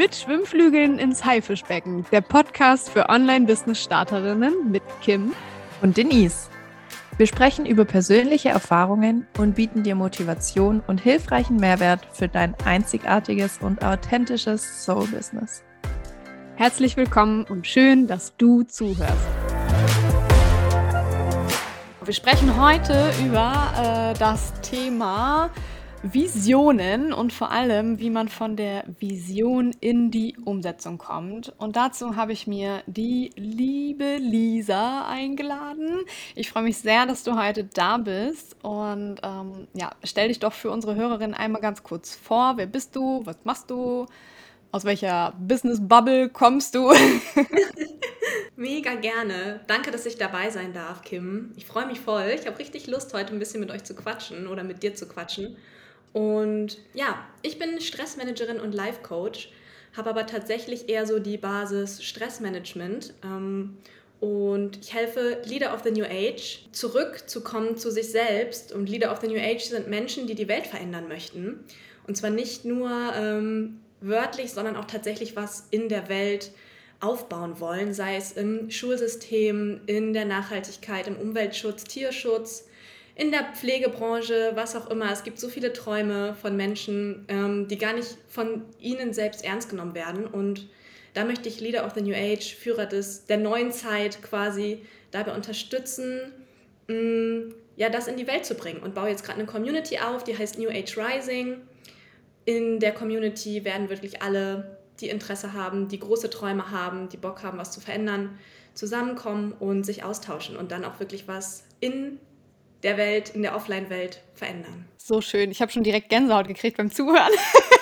Mit Schwimmflügeln ins Haifischbecken, der Podcast für Online-Business-Starterinnen mit Kim und Denise. Wir sprechen über persönliche Erfahrungen und bieten dir Motivation und hilfreichen Mehrwert für dein einzigartiges und authentisches Soul-Business. Herzlich willkommen und schön, dass du zuhörst. Wir sprechen heute über äh, das Thema Visionen und vor allem, wie man von der Vision in die Umsetzung kommt. Und dazu habe ich mir die liebe Lisa eingeladen. Ich freue mich sehr, dass du heute da bist. Und ähm, ja, stell dich doch für unsere Hörerin einmal ganz kurz vor. Wer bist du? Was machst du? Aus welcher Business Bubble kommst du? Mega gerne. Danke, dass ich dabei sein darf, Kim. Ich freue mich voll. Ich habe richtig Lust, heute ein bisschen mit euch zu quatschen oder mit dir zu quatschen. Und ja, ich bin Stressmanagerin und Life Coach, habe aber tatsächlich eher so die Basis Stressmanagement. Ähm, und ich helfe Leader of the New Age zurückzukommen zu sich selbst. Und Leader of the New Age sind Menschen, die die Welt verändern möchten. Und zwar nicht nur ähm, wörtlich, sondern auch tatsächlich was in der Welt aufbauen wollen, sei es im Schulsystem, in der Nachhaltigkeit, im Umweltschutz, Tierschutz, in der Pflegebranche, was auch immer. Es gibt so viele Träume von Menschen, ähm, die gar nicht von ihnen selbst ernst genommen werden. Und da möchte ich Leader of the New Age, Führer des, der neuen Zeit quasi dabei unterstützen, mh, mm, ja, das in die Welt zu bringen. Und baue jetzt gerade eine Community auf, die heißt New Age Rising. In der Community werden wirklich alle, die Interesse haben, die große Träume haben, die Bock haben, was zu verändern, zusammenkommen und sich austauschen und dann auch wirklich was in der Welt, in der Offline-Welt verändern. So schön. Ich habe schon direkt Gänsehaut gekriegt beim Zuhören.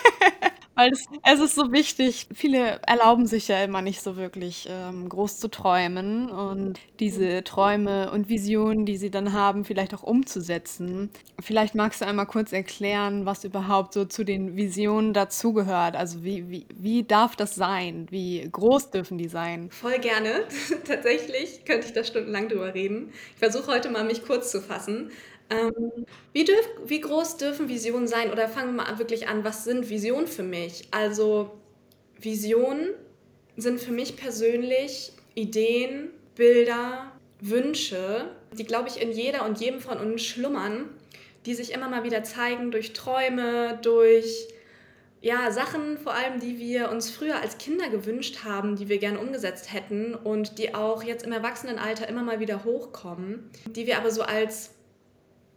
Weil es, es ist so wichtig. Viele erlauben sich ja immer nicht so wirklich ähm, groß zu träumen und diese Träume und Visionen, die sie dann haben, vielleicht auch umzusetzen. Vielleicht magst du einmal kurz erklären, was überhaupt so zu den Visionen dazugehört. Also wie, wie, wie darf das sein? Wie groß dürfen die sein? Voll gerne. Tatsächlich könnte ich da stundenlang drüber reden. Ich versuche heute mal, mich kurz zu fassen. Ähm, wie, dürf, wie groß dürfen Visionen sein? Oder fangen wir mal wirklich an, was sind Visionen für mich? Also Visionen sind für mich persönlich Ideen, Bilder, Wünsche, die, glaube ich, in jeder und jedem von uns schlummern, die sich immer mal wieder zeigen durch Träume, durch ja, Sachen vor allem, die wir uns früher als Kinder gewünscht haben, die wir gerne umgesetzt hätten und die auch jetzt im Erwachsenenalter immer mal wieder hochkommen, die wir aber so als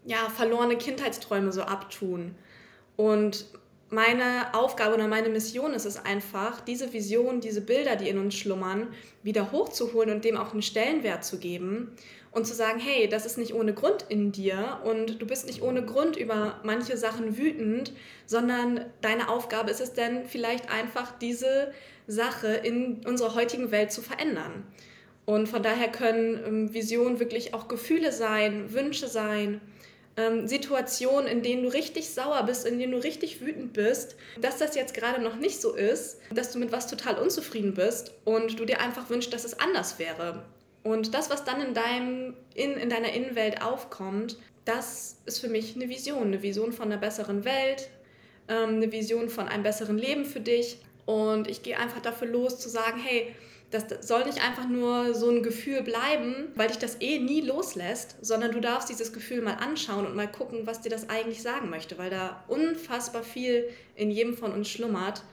ja, verlorene Kindheitsträume so abtun. Und meine Aufgabe oder meine Mission ist es einfach, diese Vision, diese Bilder, die in uns schlummern, wieder hochzuholen und dem auch einen Stellenwert zu geben und zu sagen, hey, das ist nicht ohne Grund in dir und du bist nicht ohne Grund über manche Sachen wütend, sondern deine Aufgabe ist es denn vielleicht einfach diese Sache in unserer heutigen Welt zu verändern. Und von daher können ähm, Visionen wirklich auch Gefühle sein, Wünsche sein, ähm, Situationen, in denen du richtig sauer bist, in denen du richtig wütend bist, dass das jetzt gerade noch nicht so ist, dass du mit was total unzufrieden bist und du dir einfach wünschst, dass es anders wäre. Und das, was dann in, deinem, in, in deiner Innenwelt aufkommt, das ist für mich eine Vision. Eine Vision von einer besseren Welt, ähm, eine Vision von einem besseren Leben für dich. Und ich gehe einfach dafür los zu sagen, hey, das soll nicht einfach nur so ein Gefühl bleiben, weil dich das eh nie loslässt, sondern du darfst dieses Gefühl mal anschauen und mal gucken, was dir das eigentlich sagen möchte, weil da unfassbar viel in jedem von uns schlummert,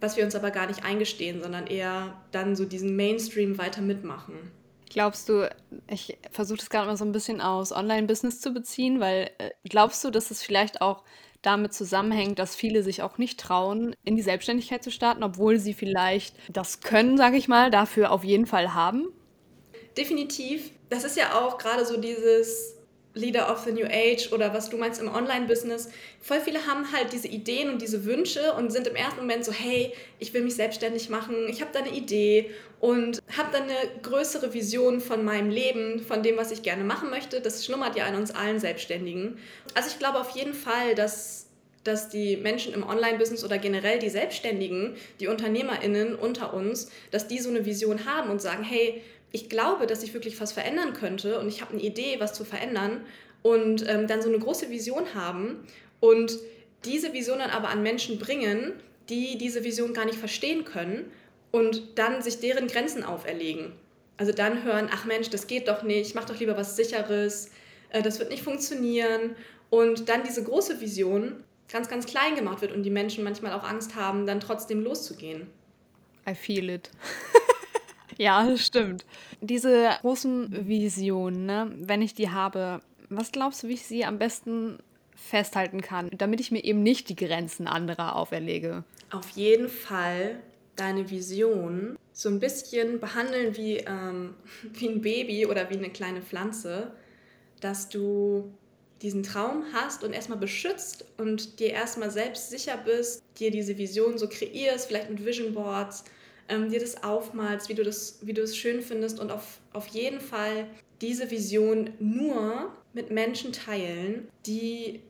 was wir uns aber gar nicht eingestehen, sondern eher dann so diesen Mainstream weiter mitmachen. Glaubst du, ich versuche das gerade mal so ein bisschen aus Online-Business zu beziehen, weil äh, glaubst du, dass es vielleicht auch damit zusammenhängt, dass viele sich auch nicht trauen, in die Selbstständigkeit zu starten, obwohl sie vielleicht das können, sage ich mal, dafür auf jeden Fall haben? Definitiv. Das ist ja auch gerade so dieses Leader of the New Age oder was du meinst im Online-Business. Voll viele haben halt diese Ideen und diese Wünsche und sind im ersten Moment so, hey, ich will mich selbstständig machen, ich habe da eine Idee und habe dann eine größere Vision von meinem Leben, von dem, was ich gerne machen möchte. Das schlummert ja in uns allen Selbstständigen. Also ich glaube auf jeden Fall, dass, dass die Menschen im Online-Business oder generell die Selbstständigen, die UnternehmerInnen unter uns, dass die so eine Vision haben und sagen, hey, ich glaube, dass ich wirklich was verändern könnte und ich habe eine Idee, was zu verändern und ähm, dann so eine große Vision haben und diese Vision dann aber an Menschen bringen, die diese Vision gar nicht verstehen können und dann sich deren Grenzen auferlegen. Also dann hören, ach Mensch, das geht doch nicht, mach doch lieber was Sicheres, äh, das wird nicht funktionieren. Und dann diese große Vision ganz, ganz klein gemacht wird und die Menschen manchmal auch Angst haben, dann trotzdem loszugehen. I feel it. ja, das stimmt. Diese großen Visionen, ne, wenn ich die habe, was glaubst du, wie ich sie am besten festhalten kann, damit ich mir eben nicht die Grenzen anderer auferlege? Auf jeden Fall deine Vision so ein bisschen behandeln wie, ähm, wie ein Baby oder wie eine kleine Pflanze, dass du diesen Traum hast und erstmal beschützt und dir erstmal selbst sicher bist, dir diese Vision so kreierst, vielleicht mit Vision Boards, ähm, dir das aufmalst, wie du das, wie du es schön findest und auf, auf jeden Fall diese Vision nur mit Menschen teilen, die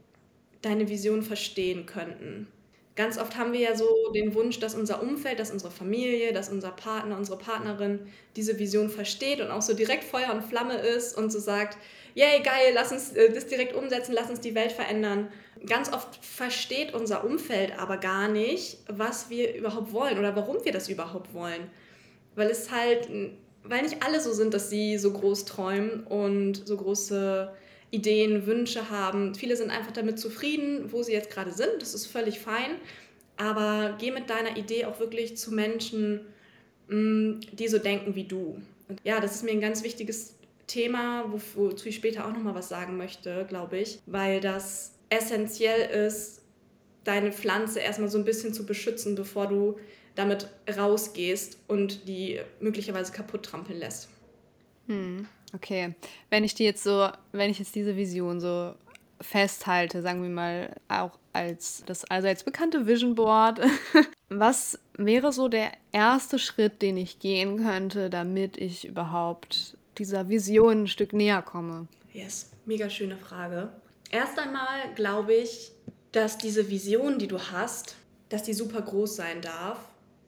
deine Vision verstehen könnten. Ganz oft haben wir ja so den Wunsch, dass unser Umfeld, dass unsere Familie, dass unser Partner, unsere Partnerin diese Vision versteht und auch so direkt Feuer und Flamme ist und so sagt, yay, geil, lass uns äh, das direkt umsetzen, lass uns die Welt verändern. Ganz oft versteht unser Umfeld aber gar nicht, was wir überhaupt wollen oder warum wir das überhaupt wollen. Weil es halt, weil nicht alle so sind, dass sie so groß träumen und so große Ideen, Wünsche haben. Viele sind einfach damit zufrieden, wo sie jetzt gerade sind. Das ist völlig fein. Aber geh mit deiner Idee auch wirklich zu Menschen, mm, die so denken wie du. Und ja, das ist mir ein ganz wichtiges Thema, wozu ich später auch nochmal was sagen möchte, glaube ich, weil das essentiell ist, deine Pflanze erstmal so ein bisschen zu beschützen, bevor du damit rausgehst und die möglicherweise kaputt trampeln lässt. Hm. Okay, wenn ich die jetzt so, wenn ich jetzt diese Vision so festhalte, sagen wir mal auch als das allseits bekannte Vision Board, was wäre so der erste Schritt, den ich gehen könnte, damit ich überhaupt dieser Vision ein Stück näher komme? Yes, mega schöne Frage. Erst einmal glaube ich, dass diese Vision, die du hast, dass die super groß sein darf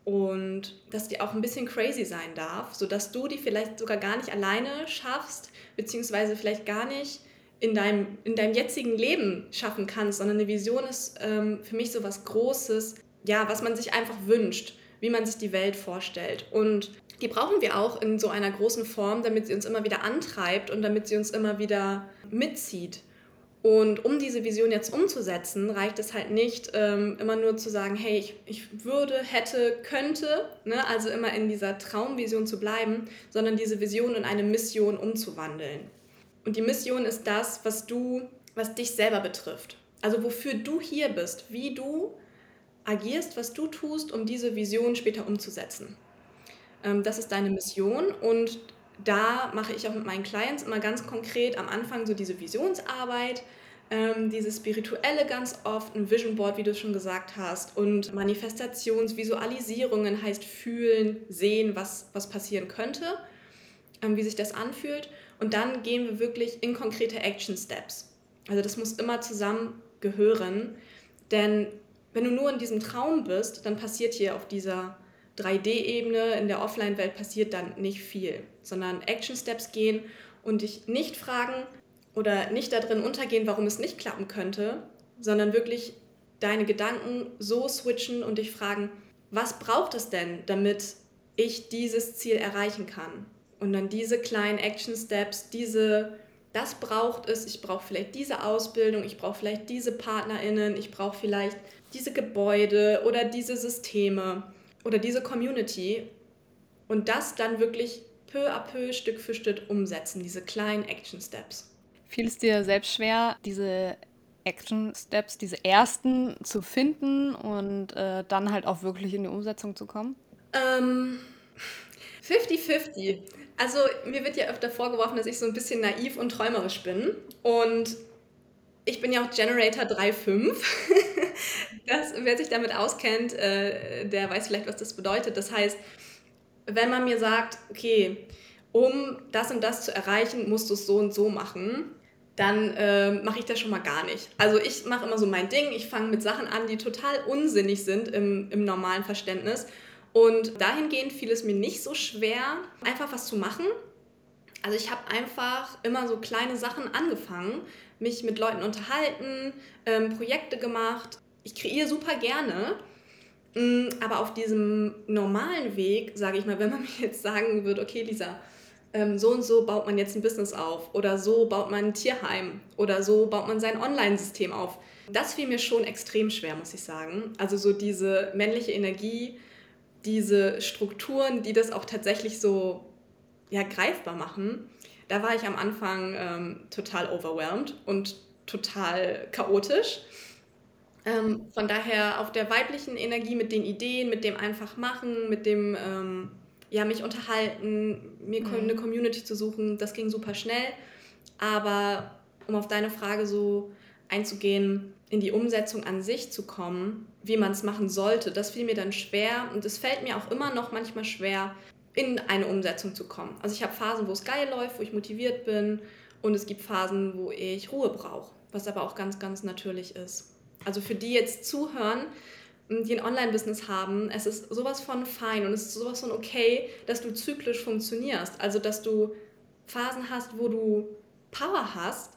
und dass die auch ein bisschen crazy sein darf, sodass du die vielleicht sogar gar nicht alleine schaffst, beziehungsweise vielleicht gar nicht in deinem, in deinem jetzigen Leben schaffen kannst, sondern eine Vision ist ähm, für mich so was Großes, ja, was man sich einfach wünscht, wie man sich die Welt vorstellt. Und die brauchen wir auch in so einer großen Form, damit sie uns immer wieder antreibt und damit sie uns immer wieder mitzieht. Und um diese Vision jetzt umzusetzen, reicht es halt nicht, ähm, immer nur zu sagen, hey, ich, ich würde, hätte, könnte, ne? also immer in dieser Traumvision zu bleiben, sondern diese Vision in eine Mission umzuwandeln. Und die Mission ist das, was du, was dich selber betrifft. Also wofür du hier bist, wie du agierst, was du tust, um diese Vision später umzusetzen. Ähm, das ist deine Mission und da mache ich auch mit meinen Clients immer ganz konkret am Anfang so diese Visionsarbeit, ähm, diese spirituelle ganz oft, ein Vision Board, wie du schon gesagt hast, und Manifestationsvisualisierungen heißt fühlen, sehen, was, was passieren könnte, ähm, wie sich das anfühlt. Und dann gehen wir wirklich in konkrete Action Steps. Also das muss immer zusammen gehören, denn wenn du nur in diesem Traum bist, dann passiert hier auf dieser 3D-Ebene, in der Offline-Welt passiert dann nicht viel, sondern Action-Steps gehen und dich nicht fragen oder nicht darin untergehen, warum es nicht klappen könnte, sondern wirklich deine Gedanken so switchen und dich fragen, was braucht es denn, damit ich dieses Ziel erreichen kann? Und dann diese kleinen Action-Steps, diese, das braucht es, ich brauche vielleicht diese Ausbildung, ich brauche vielleicht diese PartnerInnen, ich brauche vielleicht diese Gebäude oder diese Systeme oder diese Community und das dann wirklich peu à peu, Stück für Stück umsetzen, diese kleinen Action Steps. Fiel es dir selbst schwer, diese Action Steps, diese ersten zu finden und äh, dann halt auch wirklich in die Umsetzung zu kommen? 50-50. Ähm, also mir wird ja öfter vorgeworfen, dass ich so ein bisschen naiv und träumerisch bin. Und ich bin ja auch Generator 3.5. das, wer sich damit auskennt, äh, der weiß vielleicht, was das bedeutet. Das heißt, wenn man mir sagt, okay, um das und das zu erreichen, musst du es so und so machen, dann äh, mache ich das schon mal gar nicht. Also ich mache immer so mein Ding, ich fange mit Sachen an, die total unsinnig sind im, im normalen Verständnis. Und dahingehend fiel es mir nicht so schwer, einfach was zu machen. Also ich habe einfach immer so kleine Sachen angefangen, mich mit Leuten unterhalten, ähm, Projekte gemacht. Ich kreiere super gerne, Mm, aber auf diesem normalen Weg, sage ich mal, wenn man mir jetzt sagen würde, okay, Lisa, ähm, so und so baut man jetzt ein Business auf oder so baut man ein Tierheim oder so baut man sein Online-System auf. Das fiel mir schon extrem schwer, muss ich sagen. Also so diese männliche Energie, diese Strukturen, die das auch tatsächlich so ja, greifbar machen, da war ich am Anfang ähm, total overwhelmed und total chaotisch. Ähm, von daher auf der weiblichen Energie mit den Ideen, mit dem einfach machen, mit dem ähm, ja, mich unterhalten, mir mhm. eine Community zu suchen, das ging super schnell. Aber um auf deine Frage so einzugehen, in die Umsetzung an sich zu kommen, wie man es machen sollte, das fiel mir dann schwer und es fällt mir auch immer noch manchmal schwer, in eine Umsetzung zu kommen. Also ich habe Phasen, wo es geil läuft, wo ich motiviert bin und es gibt Phasen, wo ich Ruhe brauche, was aber auch ganz, ganz natürlich ist. Also für die jetzt zuhören, die ein Online-Business haben, es ist sowas von fein und es ist sowas von okay, dass du zyklisch funktionierst. Also dass du Phasen hast, wo du Power hast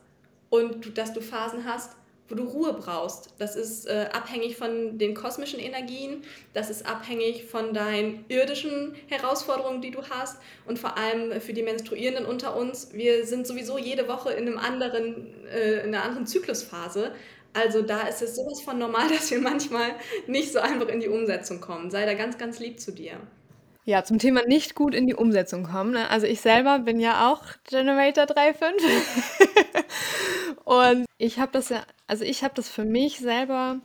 und dass du Phasen hast, wo du Ruhe brauchst. Das ist äh, abhängig von den kosmischen Energien, das ist abhängig von deinen irdischen Herausforderungen, die du hast und vor allem für die Menstruierenden unter uns. Wir sind sowieso jede Woche in, einem anderen, äh, in einer anderen Zyklusphase. Also da ist es sowas von normal, dass wir manchmal nicht so einfach in die Umsetzung kommen. Sei da ganz, ganz lieb zu dir. Ja, zum Thema nicht gut in die Umsetzung kommen. Ne? Also ich selber bin ja auch Generator 3.5 und ich habe das ja, also ich habe das für mich selber,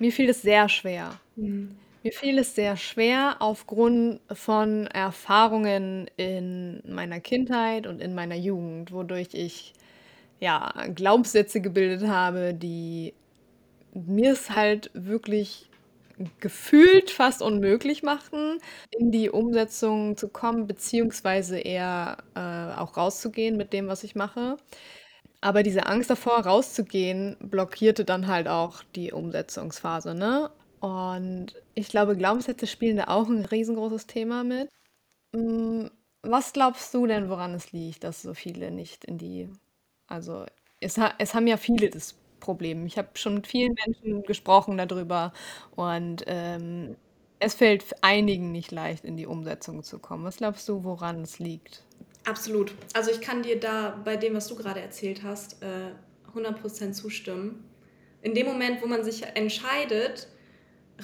mir fiel es sehr schwer. Mhm. Mir fiel es sehr schwer aufgrund von Erfahrungen in meiner Kindheit und in meiner Jugend, wodurch ich ja, Glaubenssätze gebildet habe, die mir es halt wirklich gefühlt fast unmöglich machen, in die Umsetzung zu kommen, beziehungsweise eher äh, auch rauszugehen mit dem, was ich mache. Aber diese Angst davor, rauszugehen, blockierte dann halt auch die Umsetzungsphase, ne? Und ich glaube, Glaubenssätze spielen da auch ein riesengroßes Thema mit. Hm, was glaubst du denn, woran es liegt, dass so viele nicht in die also, es es haben ja viele das Problem. Ich habe schon mit vielen Menschen gesprochen darüber und, ähm, es fällt einigen nicht leicht, in die Umsetzung zu kommen. Was glaubst du, woran es liegt? Absolut. Also, ich kann dir da bei dem, was du gerade erzählt hast, äh, 100% zustimmen. In dem Moment, wo man sich entscheidet,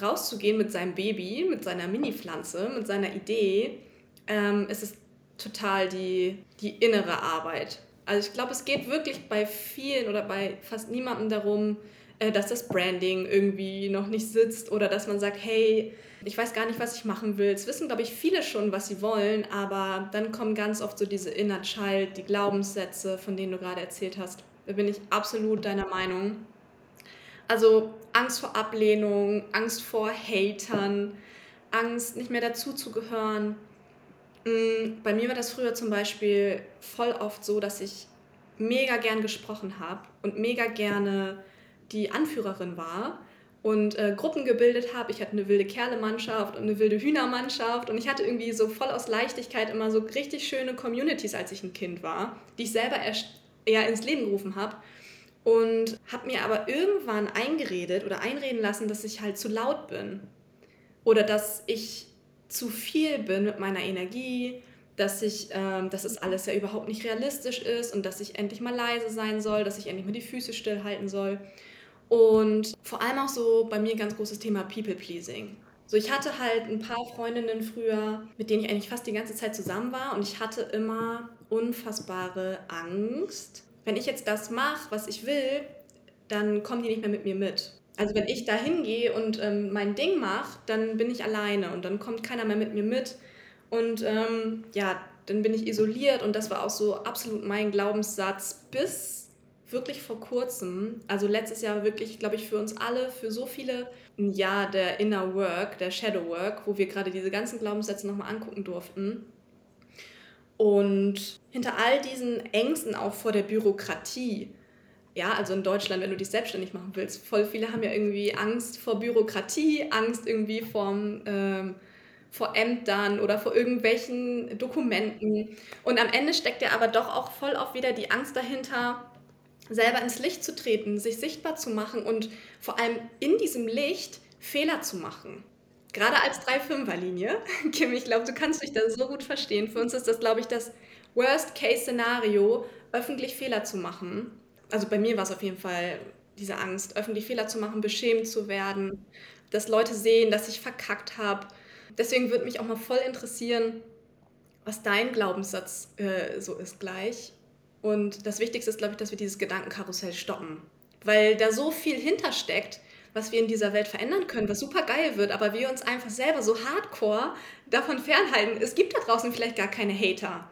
rauszugehen mit seinem Baby, mit seiner Mini-Pflanze, mit seiner Idee, ähm, ist es total die die innere Arbeit. Also ich glaube, es geht wirklich bei vielen oder bei fast niemandem darum, äh, dass das Branding irgendwie noch nicht sitzt oder dass man sagt, hey, ich weiß gar nicht, was ich machen will. Es wissen, glaube ich, viele schon, was sie wollen, aber dann kommen ganz oft so diese Inner Child, die Glaubenssätze, von denen du gerade erzählt hast. Da bin ich absolut deiner Meinung. Also Angst vor Ablehnung, Angst vor Hatern, Angst, nicht mehr dazuzugehören. Mm, bei mir war das früher zum Beispiel voll oft so, dass ich mega gern gesprochen habe und mega gerne die Anführerin war und äh, Gruppen gebildet habe. Ich hatte eine wilde Kerle-Mannschaft und eine wilde Hühnermannschaft und ich hatte irgendwie so voll aus Leichtigkeit immer so richtig schöne Communities, als ich ein Kind war, die ich selber eher ins Leben gerufen habe und habe mir aber irgendwann eingeredet oder einreden lassen, dass ich halt zu laut bin oder dass ich zu viel bin mit meiner Energie, dass ich, ähm, dass es alles ja überhaupt nicht realistisch ist und dass ich endlich mal leise sein soll, dass ich endlich mal die Füße stillhalten soll. Und vor allem auch so bei mir ganz großes Thema People-Pleasing. So, ich hatte halt ein paar Freundinnen früher, mit denen ich eigentlich fast die ganze Zeit zusammen war und ich hatte immer unfassbare Angst. Wenn ich jetzt das mache, was ich will, dann kommen die nicht mehr mit mir mit. Also wenn ich da hingehe und ähm, mein Ding mache, dann bin ich alleine und dann kommt keiner mehr mit mir mit. Und ähm, ja, dann bin ich isoliert und das war auch so absolut mein Glaubenssatz bis wirklich vor kurzem. Also letztes Jahr wirklich, glaube ich, für uns alle, für so viele ein Jahr der Inner Work, der Shadow Work, wo wir gerade diese ganzen Glaubenssätze nochmal angucken durften. Und hinter all diesen Ängsten auch vor der Bürokratie, ja, also in Deutschland, wenn du dich selbstständig machen willst, voll viele haben ja irgendwie Angst vor Bürokratie, Angst irgendwie vom, ähm, vor Ämtern oder vor irgendwelchen Dokumenten. Und am Ende steckt ja aber doch auch voll oft wieder die Angst dahinter, selber ins Licht zu treten, sich sichtbar zu machen und vor allem in diesem Licht Fehler zu machen. gerade als 3-5er-Linie, Kim, ich glaube, du kannst mich da so gut verstehen. Für uns ist das, glaube ich, das Worst-Case-Szenario, öffentlich Fehler zu machen. Also bei mir war es auf jeden Fall diese Angst, öffentlich Fehler zu machen, beschämt zu werden, dass Leute sehen, dass ich verkackt habe. Deswegen würde mich auch mal voll interessieren, was dein Glaubenssatz äh, so ist gleich. Und das Wichtigste ist, glaube ich, dass wir dieses Gedankenkarussell stoppen. Weil da so viel hintersteckt, was wir in dieser Welt verändern können, was super geil wird, aber wir uns einfach selber so hardcore davon fernhalten. Es gibt da draußen vielleicht gar keine Hater.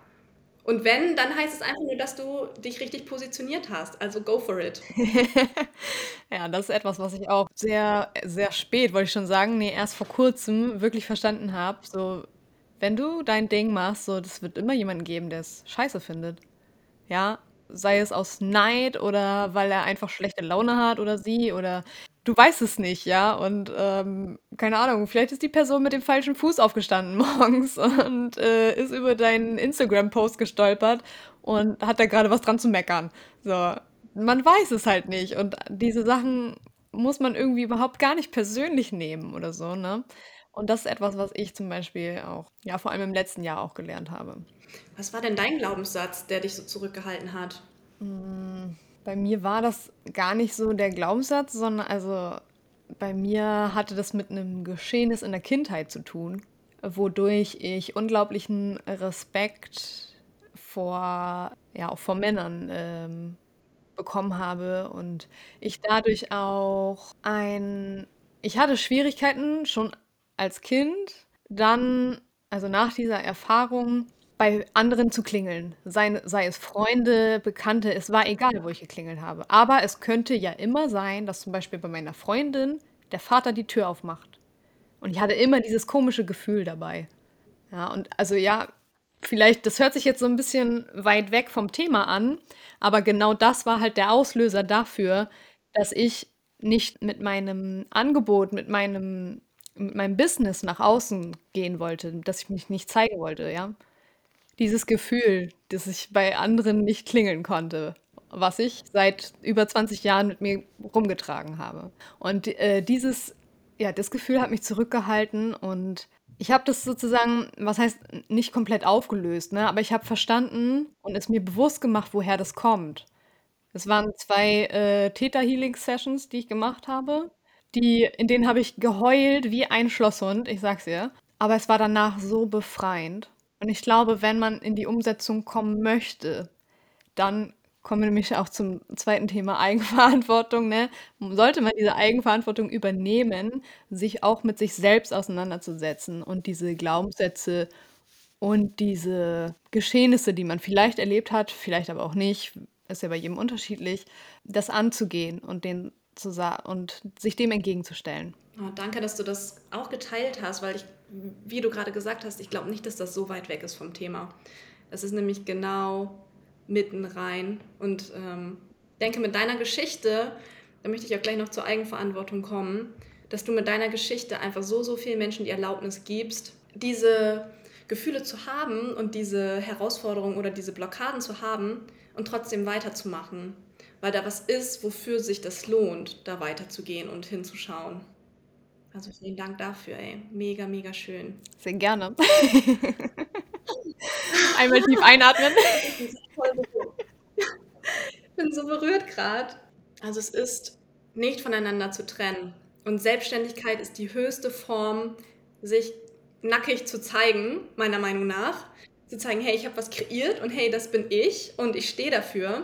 Und wenn, dann heißt es einfach nur, dass du dich richtig positioniert hast. Also go for it. ja, das ist etwas, was ich auch sehr, sehr spät, wollte ich schon sagen, nee, erst vor kurzem wirklich verstanden habe. So, wenn du dein Ding machst, so, das wird immer jemanden geben, der es scheiße findet. Ja, sei es aus Neid oder weil er einfach schlechte Laune hat oder sie oder du weißt es nicht, ja. Und ähm, keine Ahnung, vielleicht ist die Person mit dem falschen Fuß aufgestanden morgens und äh, ist über deinen Instagram-Post gestolpert und hat da gerade was dran zu meckern. So, man weiß es halt nicht. Und diese Sachen muss man irgendwie überhaupt gar nicht persönlich nehmen oder so, ne? Und das ist etwas, was ich zum Beispiel auch, ja, vor allem im letzten Jahr auch gelernt habe. Was war denn dein Glaubenssatz, der dich so zurückgehalten hat? Hm, bei mir war das gar nicht so der Glaubenssatz, sondern also bei mir hatte das mit einem Geschehnis in der Kindheit zu tun, wodurch ich unglaublichen Respekt vor, ja, auch vor Männern ähm, bekommen habe und ich dadurch auch ein, ich hatte Schwierigkeiten schon als Kind, dann, also nach dieser Erfahrung, bei anderen zu klingeln. Sei, sei es Freunde, Bekannte, es war egal, wo ich geklingelt habe. Aber es könnte ja immer sein, dass zum Beispiel bei meiner Freundin der Vater die Tür aufmacht. Und ich hatte immer dieses komische Gefühl dabei. Ja, und also ja, vielleicht, das hört sich jetzt so ein bisschen weit weg vom Thema an, aber genau das war halt der Auslöser dafür, dass ich nicht mit meinem Angebot, mit meinem, mit meinem Business nach außen gehen wollte, dass ich mich nicht zeigen wollte, ja. Dieses Gefühl, dass ich bei anderen nicht klingeln konnte, was ich seit über 20 Jahren mit mir rumgetragen habe. Und äh, dieses, ja, das Gefühl hat mich zurückgehalten und ich habe das sozusagen, was heißt nicht komplett aufgelöst, ne? aber ich habe verstanden und es mir bewusst gemacht, woher das kommt. Es waren zwei äh, Theta Healing Sessions, die ich gemacht habe. Die, in denen habe ich geheult wie ein Schlosshund, ich sag's dir. Aber es war danach so befreiend. Und ich glaube, wenn man in die Umsetzung kommen möchte, dann kommen wir nämlich auch zum zweiten Thema Eigenverantwortung. Ne? Sollte man diese Eigenverantwortung übernehmen, sich auch mit sich selbst auseinanderzusetzen und diese Glaubenssätze und diese Geschehnisse, die man vielleicht erlebt hat, vielleicht aber auch nicht, ist ja bei jedem unterschiedlich, das anzugehen und den zu und sich dem entgegenzustellen. Oh, danke, dass du das auch geteilt hast, weil ich, wie du gerade gesagt hast, ich glaube nicht, dass das so weit weg ist vom Thema. Es ist nämlich genau mitten rein. Und ähm, denke, mit deiner Geschichte, da möchte ich auch gleich noch zur Eigenverantwortung kommen, dass du mit deiner Geschichte einfach so, so vielen Menschen die Erlaubnis gibst, diese Gefühle zu haben und diese Herausforderungen oder diese Blockaden zu haben und trotzdem weiterzumachen. Weil da was ist, wofür sich das lohnt, da weiterzugehen und hinzuschauen. Also vielen Dank dafür, ey. Mega, mega schön. Sehr gerne. Einmal tief einatmen. Ich bin so berührt gerade. Also es ist nicht voneinander zu trennen. Und Selbstständigkeit ist die höchste Form, sich nackig zu zeigen, meiner Meinung nach. Zu zeigen, hey, ich habe was kreiert und hey, das bin ich und ich stehe dafür.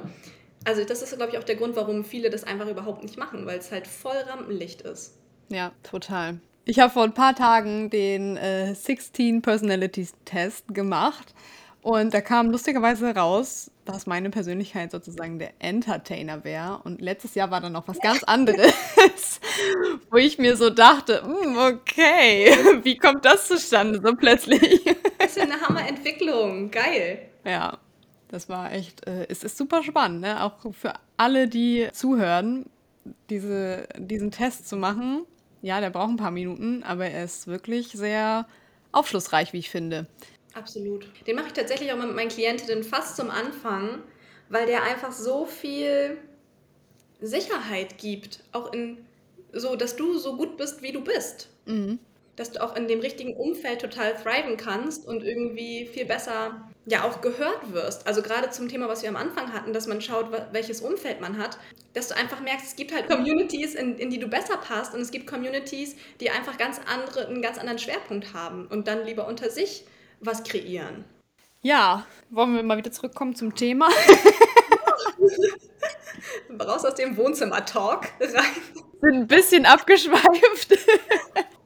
Also das ist, glaube ich, auch der Grund, warum viele das einfach überhaupt nicht machen, weil es halt voll Rampenlicht ist. Ja, total. Ich habe vor ein paar Tagen den äh, 16 Personalities Test gemacht und da kam lustigerweise raus, dass meine Persönlichkeit sozusagen der Entertainer wäre. Und letztes Jahr war dann noch was ganz anderes, wo ich mir so dachte, mm, okay, wie kommt das zustande so plötzlich? Das ist eine Hammerentwicklung, geil. Ja, das war echt, äh, es ist super spannend, ne? auch für alle, die zuhören, diese, diesen Test zu machen ja, der braucht ein paar Minuten, aber er ist wirklich sehr aufschlussreich, wie ich finde. Absolut. Den mache ich tatsächlich auch mit meinen Klientinnen fast zum Anfang, weil der einfach so viel Sicherheit gibt, auch in so, dass du so gut bist, wie du bist. Mhm. dass du auch in dem richtigen Umfeld total thriven kannst und irgendwie viel besser ja auch gehört wirst. Also gerade zum Thema, was wir am Anfang hatten, dass man schaut, welches Umfeld man hat, dass du einfach merkst, es gibt halt Communities, in, in die du besser passt und es gibt Communities, die einfach ganz andere, einen ganz anderen Schwerpunkt haben und dann lieber unter sich was kreieren. Ja, wollen wir mal wieder zurückkommen zum Thema? Raus aus dem Wohnzimmer-Talk rein. Sind ein bisschen abgeschweift.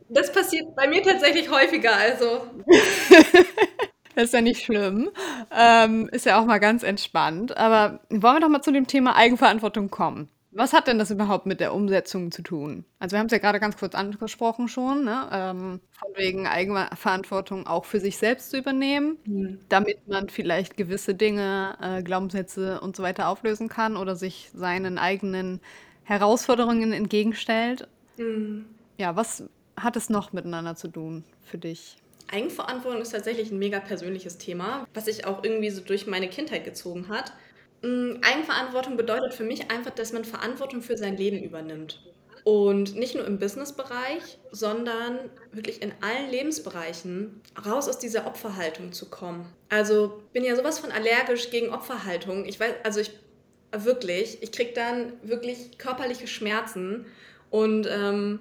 Das passiert bei mir tatsächlich häufiger, also. Ist ja nicht schlimm. Ähm, ist ja auch mal ganz entspannt. Aber wollen wir doch mal zu dem Thema Eigenverantwortung kommen. Was hat denn das überhaupt mit der Umsetzung zu tun? Also wir haben es ja gerade ganz kurz angesprochen schon, ne? ähm, von wegen Eigenverantwortung auch für sich selbst zu übernehmen, mhm. damit man vielleicht gewisse Dinge, äh, Glaubenssätze und so weiter auflösen kann oder sich seinen eigenen Herausforderungen entgegenstellt. Mhm. Ja, was hat es noch miteinander zu tun für dich? Eigenverantwortung ist tatsächlich ein mega persönliches Thema, was sich auch irgendwie so durch meine Kindheit gezogen hat. Mm, Eigenverantwortung bedeutet für mich einfach, dass man Verantwortung für sein Leben übernimmt. Und nicht nur im Businessbereich, sondern wirklich in allen Lebensbereichen raus aus dieser Opferhaltung zu kommen. Also bin ja sowas von allergisch gegen Opferhaltung. Ich weiß, also ich wirklich, ich kriege dann wirklich körperliche Schmerzen und ähm,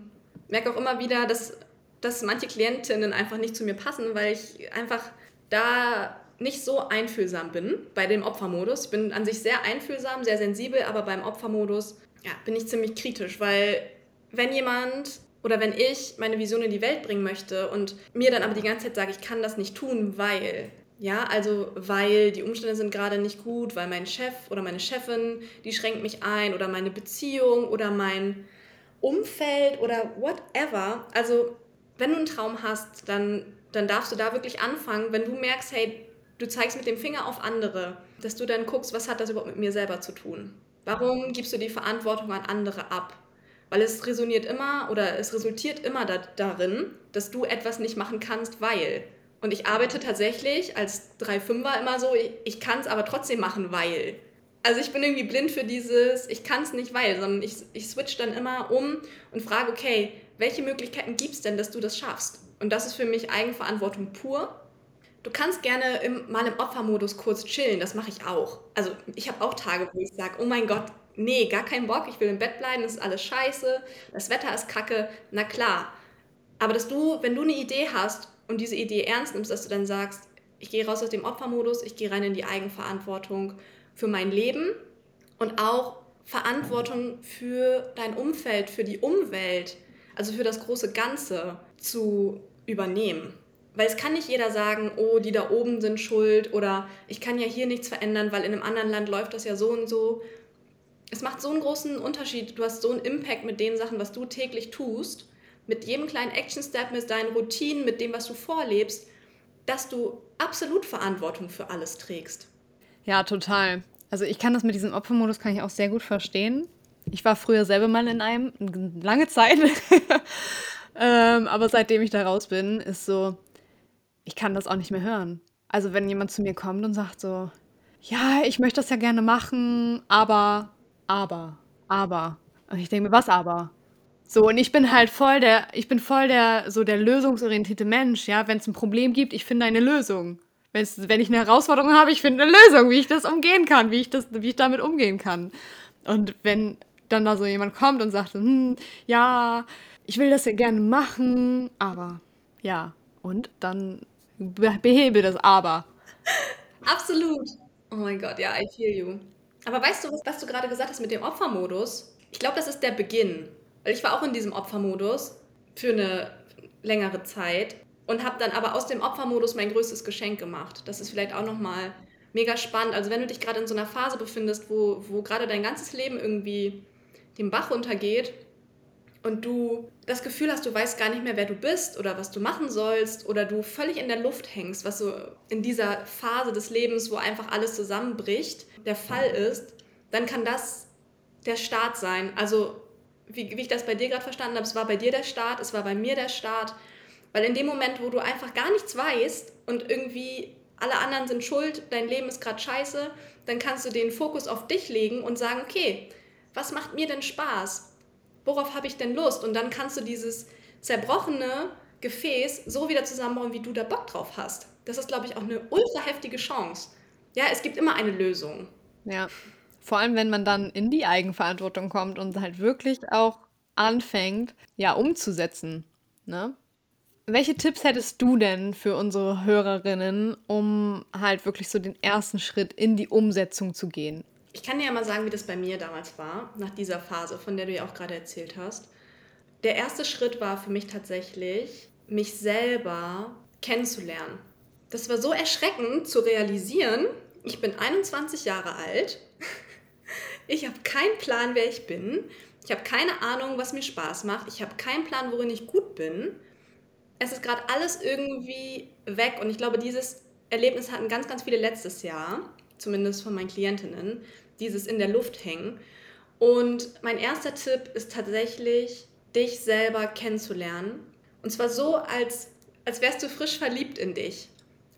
merke auch immer wieder, dass, dass manche Klientinnen einfach nicht zu mir passen, weil ich einfach da nicht so einfühlsam bin bei dem Opfermodus. Ich bin an sich sehr einfühlsam, sehr sensibel, aber beim Opfermodus ja, bin ich ziemlich kritisch, weil wenn jemand oder wenn ich meine Vision in die Welt bringen möchte und mir dann aber die ganze Zeit sage, ich kann das nicht tun, weil, ja, also weil die Umstände sind gerade nicht gut, weil mein Chef oder meine Chefin, die schränkt mich ein oder meine Beziehung oder mein Umfeld oder whatever. Also wenn du einen Traum hast, dann, dann darfst du da wirklich anfangen, wenn du merkst, hey, du zeigst mit dem Finger auf andere, dass du dann guckst, was hat das überhaupt mit mir selber zu tun? Warum gibst du die Verantwortung an andere ab? Weil es resoniert immer oder es resultiert immer da, darin, dass du etwas nicht machen kannst, weil. Und ich arbeite tatsächlich als 3-5er immer so, ich, ich kann es aber trotzdem machen, weil. Also ich bin irgendwie blind für dieses, ich kann es nicht, weil, sondern ich, ich switch dann immer um und frage, okay, welche Möglichkeiten gibt es denn, dass du das schaffst? Und das ist für mich Eigenverantwortung pur Du kannst gerne im, mal im Opfermodus kurz chillen, das mache ich auch. Also ich habe auch Tage, wo ich sage, oh mein Gott, nee, gar keinen Bock, ich will im Bett bleiben, das ist alles scheiße, das Wetter ist kacke, na klar. Aber dass du, wenn du eine Idee hast und diese Idee ernst nimmst, dass du dann sagst, ich gehe raus aus dem Opfermodus, ich gehe rein in die Eigenverantwortung für mein Leben und auch Verantwortung für dein Umfeld, für die Umwelt, also für das große Ganze zu übernehmen. Weil es kann nicht jeder sagen, oh, die da oben sind schuld oder ich kann ja hier nichts verändern, weil in einem anderen Land läuft das ja so und so. Es macht so einen großen Unterschied. Du hast so einen Impact mit den Sachen, was du täglich tust, mit jedem kleinen Action-Step, mit deinen Routinen, mit dem, was du vorlebst, dass du absolut Verantwortung für alles trägst. Ja, total. Also ich kann das mit diesem Opfermodus kann ich auch sehr gut verstehen. Ich war früher selber mal in einem, lange Zeit. ähm, aber seitdem ich da raus bin, ist so, ich kann das auch nicht mehr hören. Also wenn jemand zu mir kommt und sagt so, ja, ich möchte das ja gerne machen, aber, aber, aber. Und ich denke mir, was aber? So, und ich bin halt voll der, ich bin voll der, so der lösungsorientierte Mensch, ja. Wenn es ein Problem gibt, ich finde eine Lösung. Wenn's, wenn ich eine Herausforderung habe, ich finde eine Lösung, wie ich das umgehen kann, wie ich, das, wie ich damit umgehen kann. Und wenn dann da so jemand kommt und sagt, hm, ja, ich will das ja gerne machen, aber ja, und dann behebe das aber. Absolut. Oh mein Gott, ja, I feel you. Aber weißt du, was, was du gerade gesagt hast mit dem Opfermodus? Ich glaube, das ist der Beginn. Weil ich war auch in diesem Opfermodus für eine längere Zeit und habe dann aber aus dem Opfermodus mein größtes Geschenk gemacht. Das ist vielleicht auch nochmal mega spannend. Also wenn du dich gerade in so einer Phase befindest, wo, wo gerade dein ganzes Leben irgendwie den Bach runtergeht und du das Gefühl hast, du weißt gar nicht mehr, wer du bist oder was du machen sollst oder du völlig in der Luft hängst, was so in dieser Phase des Lebens, wo einfach alles zusammenbricht, der Fall ist, dann kann das der Start sein. Also wie, wie ich das bei dir gerade verstanden habe, es war bei dir der Start, es war bei mir der Start, weil in dem Moment, wo du einfach gar nichts weißt und irgendwie alle anderen sind schuld, dein Leben ist gerade scheiße, dann kannst du den Fokus auf dich legen und sagen, okay, was macht mir denn Spaß? worauf habe ich denn Lust? Und dann kannst du dieses Zerbrochene Gefäß so wieder zusammenbauen, wie du da Bock drauf hast. Das ist, glaube ich, auch eine ultra heftige Chance. Ja, es gibt immer eine Lösung. Ja, vor allem, wenn man dann in die Eigenverantwortung kommt und halt wirklich auch anfängt, ja, umzusetzen. Ne? Welche Tipps hättest du denn für unsere Hörerinnen, um halt wirklich so den ersten Schritt in die Umsetzung zu gehen? Ich kann dir ja mal sagen, wie das bei mir damals war, nach dieser Phase, von der du ja auch gerade erzählt hast. Der erste Schritt war für mich tatsächlich, mich selber kennenzulernen. Das war so erschreckend zu realisieren, ich bin 21 Jahre alt, ich habe keinen Plan, wer ich bin, ich habe keine Ahnung, was mir Spaß macht, ich habe keinen Plan, worin ich gut bin. Es ist gerade alles irgendwie weg und ich glaube, dieses Erlebnis hatten ganz, ganz viele letztes Jahr, zumindest von meinen Klientinnen, dieses in der Luft hängen. Und mein erster Tipp ist tatsächlich, dich selber kennenzulernen. Und zwar so, als, als wärst du frisch verliebt in dich.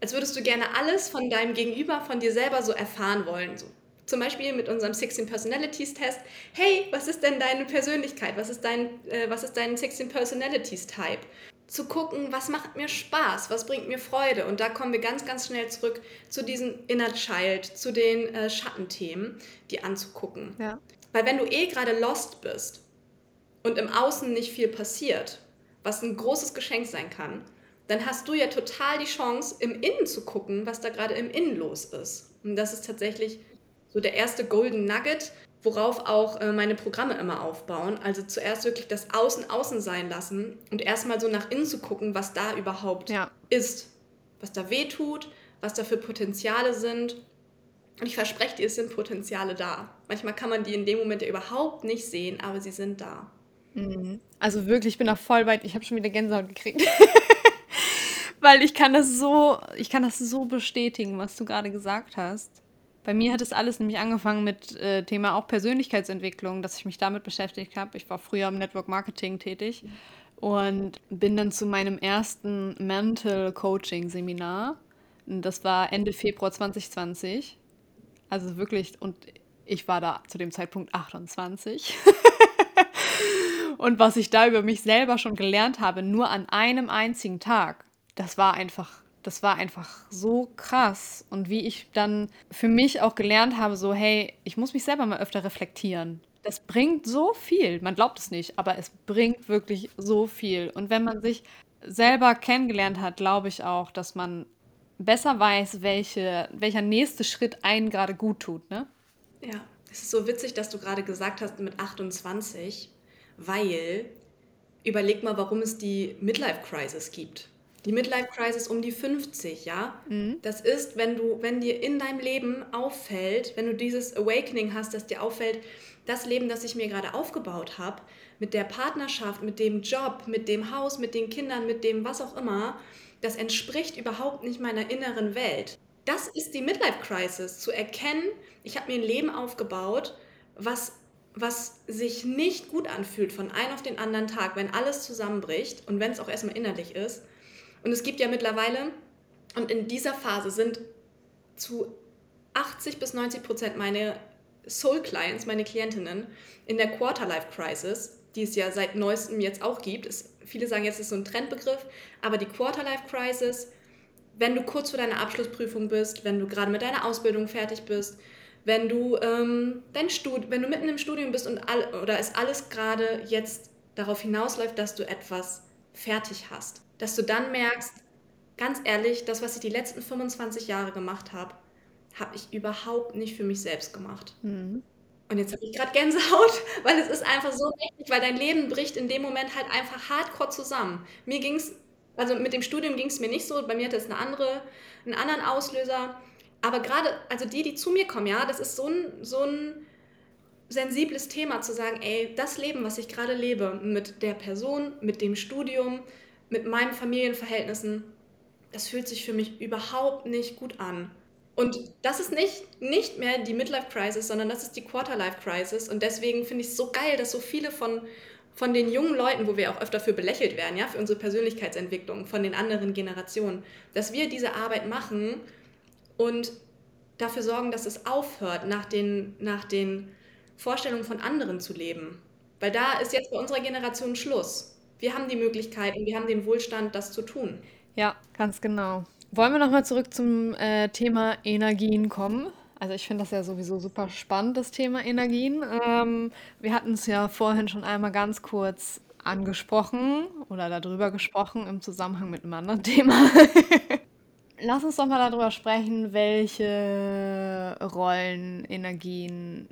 Als würdest du gerne alles von deinem Gegenüber, von dir selber so erfahren wollen. So. Zum Beispiel mit unserem 16 Personalities Test. Hey, was ist denn deine Persönlichkeit? Was ist dein, äh, was ist dein 16 Personalities Type? Zu gucken, was macht mir Spaß? Was bringt mir Freude? Und da kommen wir ganz, ganz schnell zurück zu diesem Inner Child, zu den äh, Schattenthemen, die anzugucken. Ja. Weil wenn du eh gerade lost bist und im Außen nicht viel passiert, was ein großes Geschenk sein kann, dann hast du ja total die Chance, im Innen zu gucken, was da gerade im Innen los ist. Und das ist tatsächlich so der erste Golden Nugget, worauf auch äh, meine Programme immer aufbauen. Also zuerst wirklich das Außen außen sein lassen und erstmal so nach innen zu gucken, was da überhaupt ja. ist, was da weh tut, was da für Potenziale sind. Und ich verspreche dir, es sind Potenziale da. Manchmal kann man die in dem Moment ja überhaupt nicht sehen, aber sie sind da. Mhm. Also wirklich, ich bin auch voll weit, ich habe schon wieder Gänsehaut gekriegt. Weil ich kann das so, ich kann das so bestätigen, was du gerade gesagt hast. Bei mir hat es alles nämlich angefangen mit äh, Thema auch Persönlichkeitsentwicklung, dass ich mich damit beschäftigt habe. Ich war früher im Network Marketing tätig und bin dann zu meinem ersten Mental Coaching Seminar. Das war Ende Februar 2020. Also wirklich, und ich war da zu dem Zeitpunkt 28. und was ich da über mich selber schon gelernt habe, nur an einem einzigen Tag, das war einfach, das war einfach so krass. Und wie ich dann für mich auch gelernt habe, so, hey, ich muss mich selber mal öfter reflektieren. Das bringt so viel. Man glaubt es nicht, aber es bringt wirklich so viel. Und wenn man sich selber kennengelernt hat, glaube ich auch, dass man besser weiß, welche, welcher nächste Schritt einen gerade gut tut, ne? Ja, es ist so witzig, dass du gerade gesagt hast mit 28, weil überleg mal, warum es die Midlife Crisis gibt. Die Midlife Crisis um die 50, ja? Mhm. Das ist, wenn du, wenn dir in deinem Leben auffällt, wenn du dieses Awakening hast, dass dir auffällt, das Leben, das ich mir gerade aufgebaut habe, mit der Partnerschaft, mit dem Job, mit dem Haus, mit den Kindern, mit dem was auch immer, das entspricht überhaupt nicht meiner inneren Welt. Das ist die Midlife Crisis, zu erkennen, ich habe mir ein Leben aufgebaut, was, was sich nicht gut anfühlt von einem auf den anderen Tag, wenn alles zusammenbricht und wenn es auch erstmal innerlich ist und es gibt ja mittlerweile, und in dieser Phase sind zu 80 bis 90 Prozent meine Soul Clients, meine Klientinnen, in der Quarter-Life Crisis, die es ja seit neuestem jetzt auch gibt. Es, viele sagen jetzt, es ist so ein Trendbegriff, aber die Quarter-Life Crisis, wenn du kurz vor deiner Abschlussprüfung bist, wenn du gerade mit deiner Ausbildung fertig bist, wenn du, ähm, dein Stud wenn du mitten im Studium bist und all oder es alles gerade jetzt darauf hinausläuft, dass du etwas fertig hast dass du dann merkst, ganz ehrlich, das, was ich die letzten 25 Jahre gemacht habe, habe ich überhaupt nicht für mich selbst gemacht. Mhm. Und jetzt habe ich gerade Gänsehaut, weil es ist einfach so wichtig, weil dein Leben bricht in dem Moment halt einfach hardcore zusammen. Mir ging es, also mit dem Studium ging es mir nicht so, bei mir hatte es eine andere, einen anderen Auslöser. Aber gerade, also die, die zu mir kommen, ja, das ist so ein, so ein sensibles Thema zu sagen, ey, das Leben, was ich gerade lebe, mit der Person, mit dem Studium, mit meinen Familienverhältnissen, das fühlt sich für mich überhaupt nicht gut an. Und das ist nicht, nicht mehr die Midlife Crisis, sondern das ist die Quarterlife Crisis. Und deswegen finde ich es so geil, dass so viele von, von den jungen Leuten, wo wir auch öfter für belächelt werden, ja, für unsere Persönlichkeitsentwicklung, von den anderen Generationen, dass wir diese Arbeit machen und dafür sorgen, dass es aufhört, nach den, nach den Vorstellungen von anderen zu leben. Weil da ist jetzt bei unserer Generation Schluss. Wir haben die Möglichkeit und wir haben den Wohlstand, das zu tun. Ja, ganz genau. Wollen wir nochmal zurück zum äh, Thema Energien kommen? Also ich finde das ja sowieso super spannend, das Thema Energien. Ähm, wir hatten es ja vorhin schon einmal ganz kurz angesprochen oder darüber gesprochen im Zusammenhang mit einem anderen Thema. Lass uns doch mal darüber sprechen, welche Rollen Energien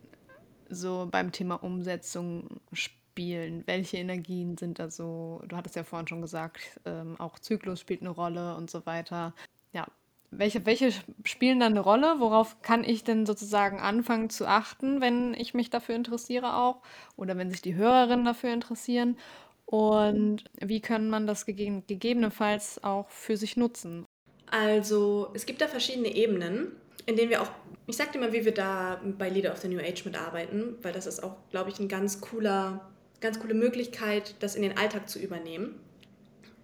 so beim Thema Umsetzung spielen. Welche Energien sind da so? Du hattest ja vorhin schon gesagt, ähm, auch Zyklus spielt eine Rolle und so weiter. Ja, welche, welche spielen dann eine Rolle? Worauf kann ich denn sozusagen anfangen zu achten, wenn ich mich dafür interessiere auch? Oder wenn sich die Hörerinnen dafür interessieren? Und wie kann man das gegeben, gegebenenfalls auch für sich nutzen? Also es gibt da verschiedene Ebenen, in denen wir auch, ich sag dir mal, wie wir da bei Leader of the New Age mitarbeiten, weil das ist auch, glaube ich, eine ganz, cooler, ganz coole Möglichkeit, das in den Alltag zu übernehmen.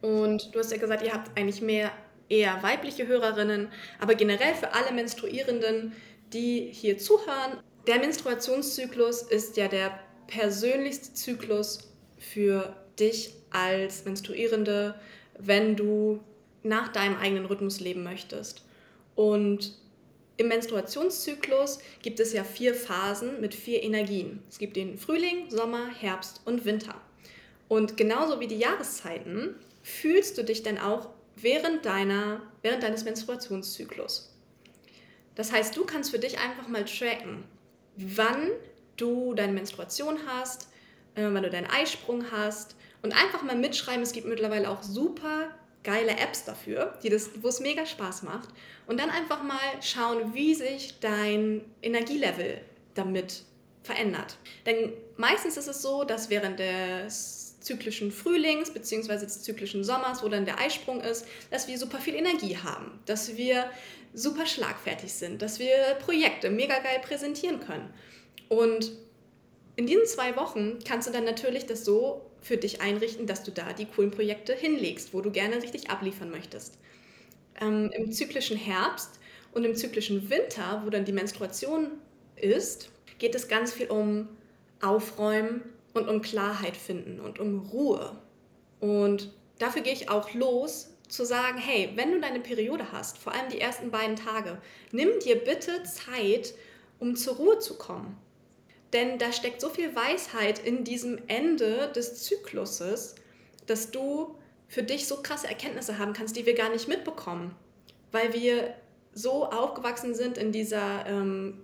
Und du hast ja gesagt, ihr habt eigentlich mehr eher weibliche Hörerinnen, aber generell für alle Menstruierenden, die hier zuhören. Der Menstruationszyklus ist ja der persönlichste Zyklus für dich als Menstruierende, wenn du nach deinem eigenen Rhythmus leben möchtest. Und im Menstruationszyklus gibt es ja vier Phasen mit vier Energien. Es gibt den Frühling, Sommer, Herbst und Winter. Und genauso wie die Jahreszeiten fühlst du dich dann auch während, deiner, während deines Menstruationszyklus. Das heißt, du kannst für dich einfach mal tracken, wann du deine Menstruation hast, äh, wann du deinen Eisprung hast und einfach mal mitschreiben. Es gibt mittlerweile auch super geile Apps dafür, die das, wo es mega Spaß macht. Und dann einfach mal schauen, wie sich dein Energielevel damit verändert. Denn meistens ist es so, dass während des zyklischen Frühlings bzw. des zyklischen Sommers, wo dann der Eisprung ist, dass wir super viel Energie haben, dass wir super schlagfertig sind, dass wir Projekte mega geil präsentieren können. Und in diesen zwei Wochen kannst du dann natürlich das so für dich einrichten, dass du da die coolen Projekte hinlegst, wo du gerne richtig abliefern möchtest. Ähm, Im zyklischen Herbst und im zyklischen Winter, wo dann die Menstruation ist, geht es ganz viel um Aufräumen, und um Klarheit finden und um Ruhe. Und dafür gehe ich auch los, zu sagen, hey, wenn du deine Periode hast, vor allem die ersten beiden Tage, nimm dir bitte Zeit, um zur Ruhe zu kommen. Denn da steckt so viel Weisheit in diesem Ende des Zykluses, dass du für dich so krasse Erkenntnisse haben kannst, die wir gar nicht mitbekommen, weil wir so aufgewachsen sind in dieser ähm,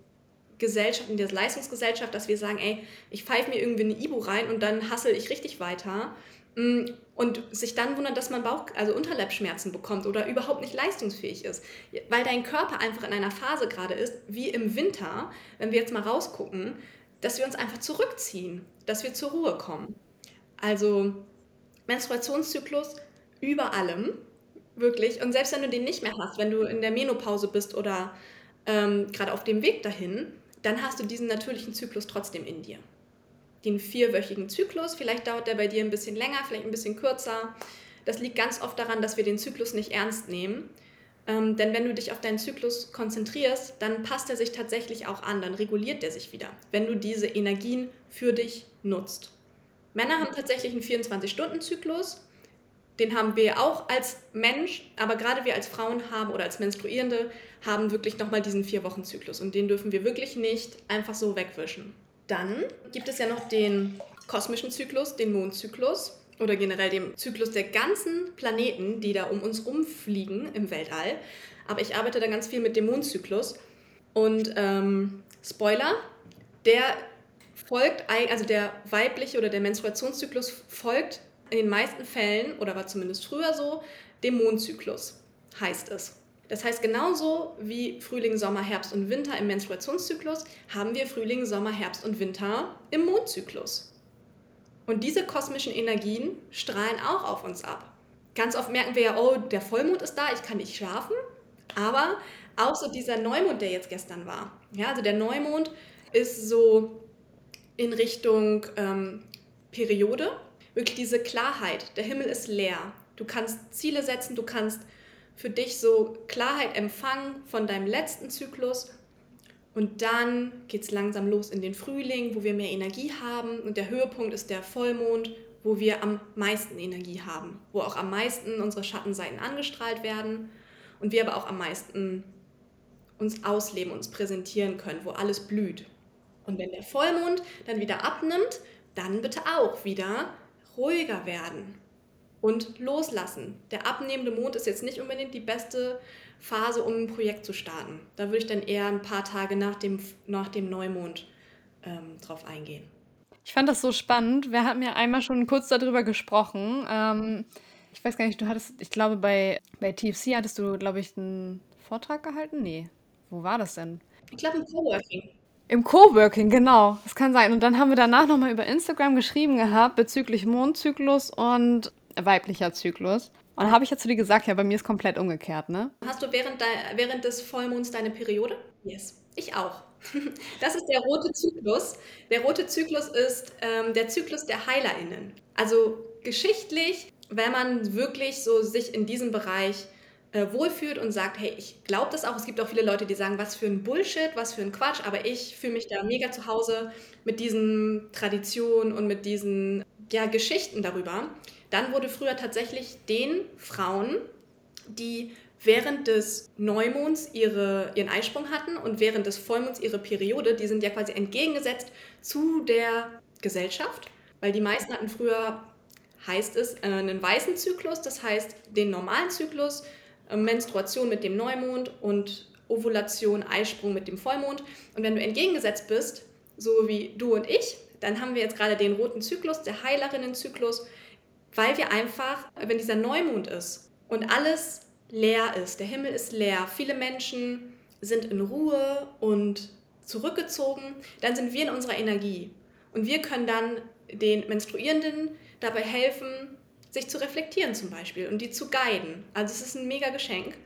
Gesellschaft, in der Leistungsgesellschaft, dass wir sagen, ey, ich pfeife mir irgendwie eine Ibu rein und dann hassel ich richtig weiter. Mm, und sich dann wundern, dass man Bauch, also Unterleibschmerzen bekommt oder überhaupt nicht leistungsfähig ist. Weil dein Körper einfach in einer Phase gerade ist, wie im Winter, wenn wir jetzt mal rausgucken, dass wir uns einfach zurückziehen, dass wir zur Ruhe kommen. Also Menstruationszyklus über allem, wirklich. Und selbst wenn du den nicht mehr hast, wenn du in der Menopause bist oder ähm, gerade auf dem Weg dahin, dann hast du diesen natürlichen Zyklus trotzdem in dir. Den vierwöchigen Zyklus, vielleicht dauert der bei dir ein bisschen länger, vielleicht ein bisschen kürzer. Das liegt ganz oft daran, dass wir den Zyklus nicht ernst nehmen. Ähm, denn wenn du dich auf deinen Zyklus konzentrierst, dann passt er sich tatsächlich auch an, dann reguliert er sich wieder, wenn du diese Energien für dich nutzt. Männer haben tatsächlich einen 24-Stunden-Zyklus. Den haben wir auch als Mensch, aber gerade wir als Frauen haben oder als Menstruierende haben wirklich nochmal diesen Vier-Wochen-Zyklus und den dürfen wir wirklich nicht einfach so wegwischen. Dann gibt es ja noch den kosmischen Zyklus, den Mondzyklus oder generell den Zyklus der ganzen Planeten, die da um uns rumfliegen im Weltall. Aber ich arbeite da ganz viel mit dem Mondzyklus. Und ähm, Spoiler, der folgt, also der weibliche oder der Menstruationszyklus folgt in den meisten Fällen, oder war zumindest früher so, dem Mondzyklus, heißt es. Das heißt, genauso wie Frühling, Sommer, Herbst und Winter im Menstruationszyklus haben wir Frühling, Sommer, Herbst und Winter im Mondzyklus. Und diese kosmischen Energien strahlen auch auf uns ab. Ganz oft merken wir ja, oh, der Vollmond ist da, ich kann nicht schlafen. Aber auch so dieser Neumond, der jetzt gestern war. Ja, also der Neumond ist so in Richtung ähm, Periode. Wirklich diese Klarheit. Der Himmel ist leer. Du kannst Ziele setzen, du kannst für dich so Klarheit empfangen von deinem letzten Zyklus. Und dann geht es langsam los in den Frühling, wo wir mehr Energie haben. Und der Höhepunkt ist der Vollmond wo wir am meisten Energie haben, wo auch am meisten unsere Schattenseiten angestrahlt werden und wir aber auch am meisten uns ausleben, uns präsentieren können, wo alles blüht. Und wenn der Vollmond dann wieder abnimmt, dann bitte auch wieder ruhiger werden und loslassen. Der abnehmende Mond ist jetzt nicht unbedingt die beste Phase, um ein Projekt zu starten. Da würde ich dann eher ein paar Tage nach dem, nach dem Neumond ähm, drauf eingehen. Ich fand das so spannend. Wir hatten ja einmal schon kurz darüber gesprochen. Ähm, ich weiß gar nicht, du hattest, ich glaube, bei, bei TFC hattest du, glaube ich, einen Vortrag gehalten? Nee. Wo war das denn? Ich glaube im Coworking. Im Coworking, genau. Das kann sein. Und dann haben wir danach nochmal über Instagram geschrieben gehabt bezüglich Mondzyklus und weiblicher Zyklus. Und habe ich ja zu dir gesagt, ja, bei mir ist komplett umgekehrt, ne? Hast du während, de während des Vollmonds deine Periode? Yes. Ich auch. Das ist der rote Zyklus. Der rote Zyklus ist ähm, der Zyklus der HeilerInnen. Also geschichtlich, wenn man wirklich so sich in diesem Bereich äh, wohlfühlt und sagt, hey, ich glaube das auch. Es gibt auch viele Leute, die sagen, was für ein Bullshit, was für ein Quatsch, aber ich fühle mich da mega zu Hause mit diesen Traditionen und mit diesen ja, Geschichten darüber. Dann wurde früher tatsächlich den Frauen, die während des Neumonds ihre, ihren Eisprung hatten und während des Vollmonds ihre Periode, die sind ja quasi entgegengesetzt zu der Gesellschaft, weil die meisten hatten früher, heißt es, äh, einen weißen Zyklus, das heißt den normalen Zyklus, äh, Menstruation mit dem Neumond und Ovulation, Eisprung mit dem Vollmond. Und wenn du entgegengesetzt bist, so wie du und ich, dann haben wir jetzt gerade den roten Zyklus, der Heilerinnenzyklus, weil wir einfach, wenn dieser Neumond ist und alles leer ist, der Himmel ist leer, viele Menschen sind in Ruhe und zurückgezogen, dann sind wir in unserer Energie. Und wir können dann den Menstruierenden dabei helfen, sich zu reflektieren zum Beispiel und die zu guiden. Also es ist ein mega Geschenk.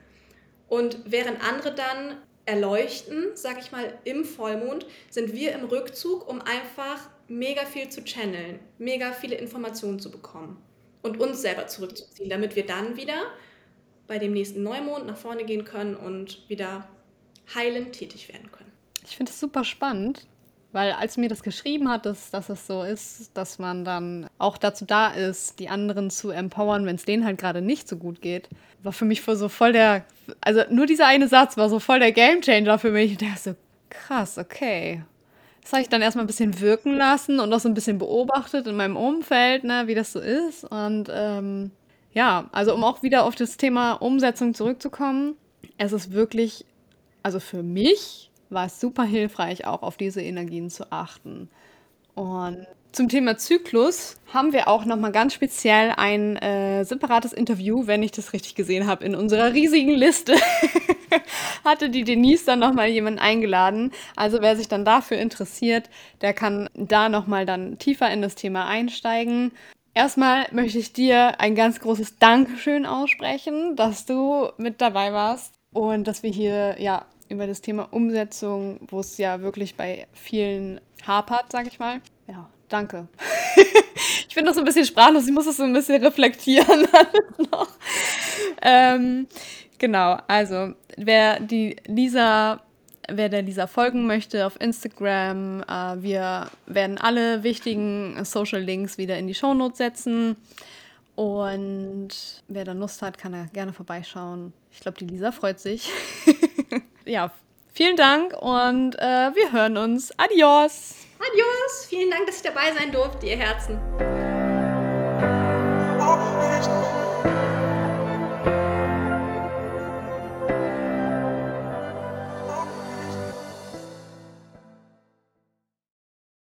Und während andere dann erleuchten, sag ich mal, im Vollmond, sind wir im Rückzug, um einfach mega viel zu channeln, mega viele Informationen zu bekommen und uns selber zurückzuziehen, damit wir dann wieder bei dem nächsten Neumond nach vorne gehen können und wieder heilend tätig werden können. Ich finde es super spannend, weil als mir das geschrieben hat, dass, es so ist, dass man dann auch dazu da ist, die anderen zu empowern, wenn es denen halt gerade nicht so gut geht, war für mich so voll der, also nur dieser eine Satz war so voll der Gamechanger für mich. Der so, krass, okay. Das habe ich dann erstmal ein bisschen wirken lassen und auch so ein bisschen beobachtet in meinem Umfeld, ne, wie das so ist. Und ähm, ja, also um auch wieder auf das Thema Umsetzung zurückzukommen, es ist wirklich, also für mich war es super hilfreich, auch auf diese Energien zu achten. Und zum Thema Zyklus haben wir auch nochmal ganz speziell ein äh, separates Interview, wenn ich das richtig gesehen habe, in unserer riesigen Liste. Hatte die Denise dann nochmal jemanden eingeladen. Also wer sich dann dafür interessiert, der kann da nochmal dann tiefer in das Thema einsteigen. Erstmal möchte ich dir ein ganz großes Dankeschön aussprechen, dass du mit dabei warst und dass wir hier ja über das Thema Umsetzung, wo es ja wirklich bei vielen hapert, sag ich mal. Ja, danke. ich bin noch so ein bisschen sprachlos, ich muss das so ein bisschen reflektieren noch. Ähm, genau, also wer die Lisa, wer der Lisa folgen möchte auf Instagram, äh, wir werden alle wichtigen Social Links wieder in die Shownotes setzen. Und wer da Lust hat, kann da gerne vorbeischauen. Ich glaube, die Lisa freut sich. ja, vielen Dank und äh, wir hören uns. Adios! Adios! Vielen Dank, dass ich dabei sein durfte, ihr Herzen.